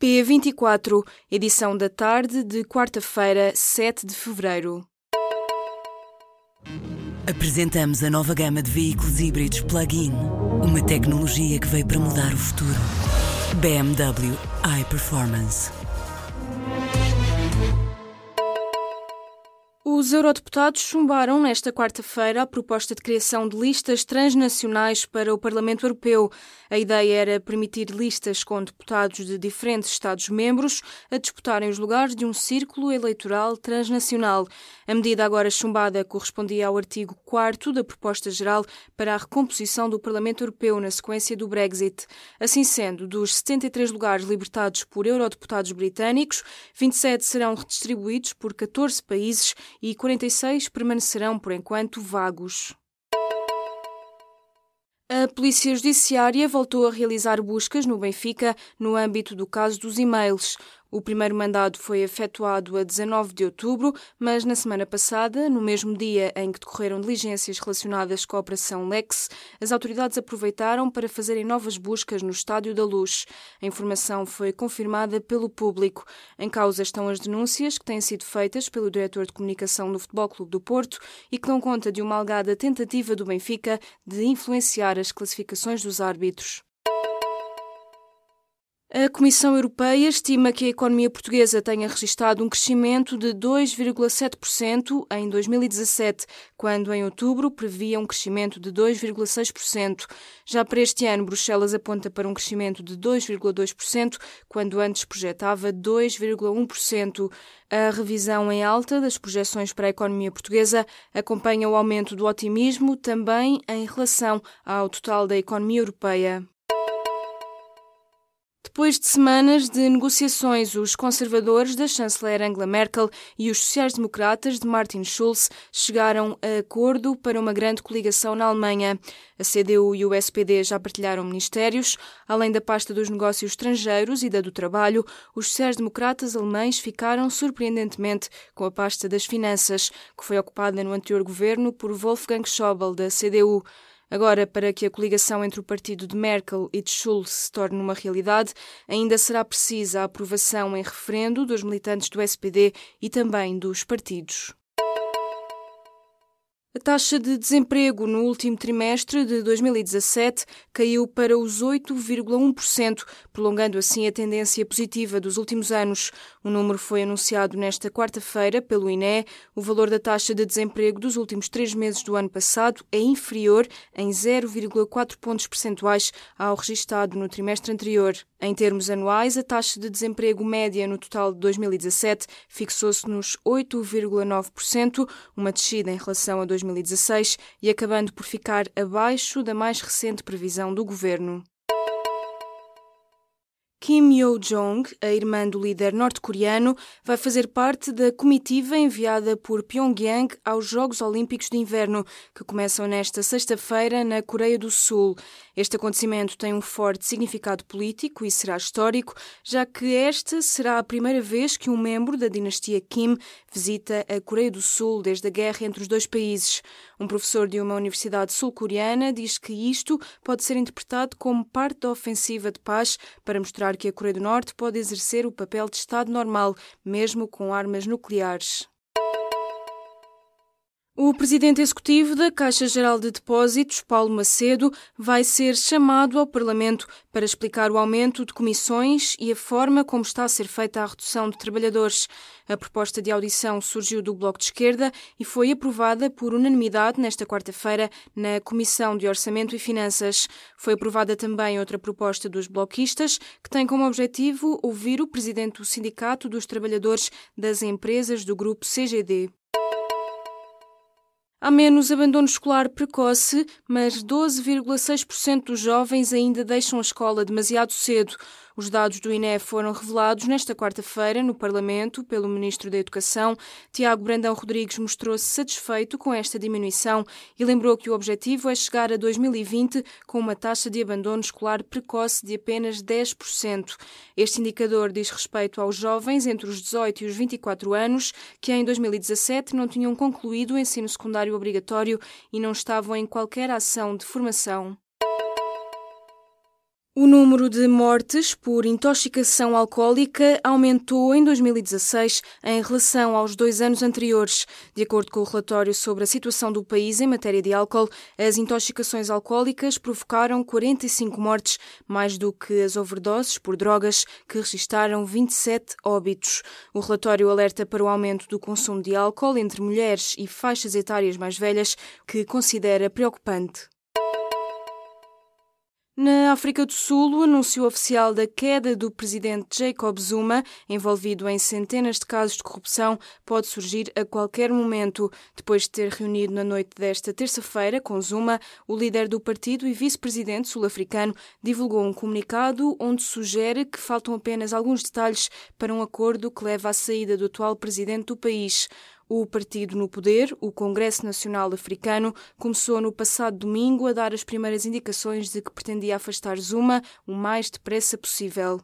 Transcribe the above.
P24, edição da tarde de quarta-feira, 7 de fevereiro. Apresentamos a nova gama de veículos híbridos plug-in. Uma tecnologia que veio para mudar o futuro. BMW iPerformance. Os eurodeputados chumbaram nesta quarta-feira a proposta de criação de listas transnacionais para o Parlamento Europeu. A ideia era permitir listas com deputados de diferentes Estados-membros a disputarem os lugares de um círculo eleitoral transnacional. A medida agora chumbada correspondia ao artigo 4 da proposta geral para a recomposição do Parlamento Europeu na sequência do Brexit. Assim sendo, dos 73 lugares libertados por eurodeputados britânicos, 27 serão redistribuídos por 14 países e 46 permanecerão, por enquanto, vagos. A Polícia Judiciária voltou a realizar buscas no Benfica no âmbito do caso dos e-mails. O primeiro mandado foi efetuado a 19 de outubro, mas na semana passada, no mesmo dia em que decorreram diligências relacionadas com a Operação Lex, as autoridades aproveitaram para fazerem novas buscas no Estádio da Luz. A informação foi confirmada pelo público. Em causa estão as denúncias que têm sido feitas pelo diretor de comunicação do Futebol Clube do Porto e que dão conta de uma algada tentativa do Benfica de influenciar as classificações dos árbitros. A Comissão Europeia estima que a economia portuguesa tenha registrado um crescimento de 2,7% em 2017, quando em outubro previa um crescimento de 2,6%. Já para este ano, Bruxelas aponta para um crescimento de 2,2%, quando antes projetava 2,1%. A revisão em alta das projeções para a economia portuguesa acompanha o aumento do otimismo também em relação ao total da economia europeia. Depois de semanas de negociações, os conservadores da chanceler Angela Merkel e os sociais-democratas de Martin Schulz chegaram a acordo para uma grande coligação na Alemanha. A CDU e o SPD já partilharam ministérios. Além da pasta dos negócios estrangeiros e da do trabalho, os sociais-democratas alemães ficaram surpreendentemente com a pasta das finanças, que foi ocupada no anterior governo por Wolfgang Schäuble, da CDU. Agora, para que a coligação entre o partido de Merkel e de Schulz se torne uma realidade, ainda será precisa a aprovação em referendo dos militantes do SPD e também dos partidos. A taxa de desemprego no último trimestre de 2017 caiu para os 8,1%, prolongando assim a tendência positiva dos últimos anos. O número foi anunciado nesta quarta-feira pelo INE. O valor da taxa de desemprego dos últimos três meses do ano passado é inferior em 0,4 pontos percentuais ao registado no trimestre anterior. Em termos anuais, a taxa de desemprego média no total de 2017 fixou-se nos 8,9%, uma descida em relação a 2016 e acabando por ficar abaixo da mais recente previsão do governo. Kim Yo-jong, a irmã do líder norte-coreano, vai fazer parte da comitiva enviada por Pyongyang aos Jogos Olímpicos de Inverno, que começam nesta sexta-feira na Coreia do Sul. Este acontecimento tem um forte significado político e será histórico, já que esta será a primeira vez que um membro da dinastia Kim visita a Coreia do Sul desde a guerra entre os dois países. Um professor de uma universidade sul-coreana diz que isto pode ser interpretado como parte da ofensiva de paz para que a Coreia do Norte pode exercer o papel de Estado normal, mesmo com armas nucleares. O presidente executivo da Caixa Geral de Depósitos, Paulo Macedo, vai ser chamado ao Parlamento para explicar o aumento de comissões e a forma como está a ser feita a redução de trabalhadores. A proposta de audição surgiu do Bloco de Esquerda e foi aprovada por unanimidade nesta quarta-feira na Comissão de Orçamento e Finanças. Foi aprovada também outra proposta dos bloquistas, que tem como objetivo ouvir o presidente do Sindicato dos Trabalhadores das Empresas do Grupo CGD. Há menos abandono escolar precoce, mas 12,6% dos jovens ainda deixam a escola demasiado cedo. Os dados do INE foram revelados nesta quarta-feira no Parlamento pelo Ministro da Educação. Tiago Brandão Rodrigues mostrou-se satisfeito com esta diminuição e lembrou que o objetivo é chegar a 2020 com uma taxa de abandono escolar precoce de apenas 10%. Este indicador diz respeito aos jovens entre os 18 e os 24 anos que em 2017 não tinham concluído o ensino secundário obrigatório e não estavam em qualquer ação de formação. O número de mortes por intoxicação alcoólica aumentou em 2016 em relação aos dois anos anteriores. De acordo com o relatório sobre a situação do país em matéria de álcool, as intoxicações alcoólicas provocaram 45 mortes, mais do que as overdoses por drogas, que registaram 27 óbitos. O relatório alerta para o aumento do consumo de álcool entre mulheres e faixas etárias mais velhas, que considera preocupante. Na África do Sul, o anúncio oficial da queda do presidente Jacob Zuma, envolvido em centenas de casos de corrupção, pode surgir a qualquer momento. Depois de ter reunido na noite desta terça-feira com Zuma, o líder do partido e vice-presidente sul-africano divulgou um comunicado onde sugere que faltam apenas alguns detalhes para um acordo que leva à saída do atual presidente do país. O partido no poder, o Congresso Nacional Africano, começou no passado domingo a dar as primeiras indicações de que pretendia afastar Zuma o mais depressa possível.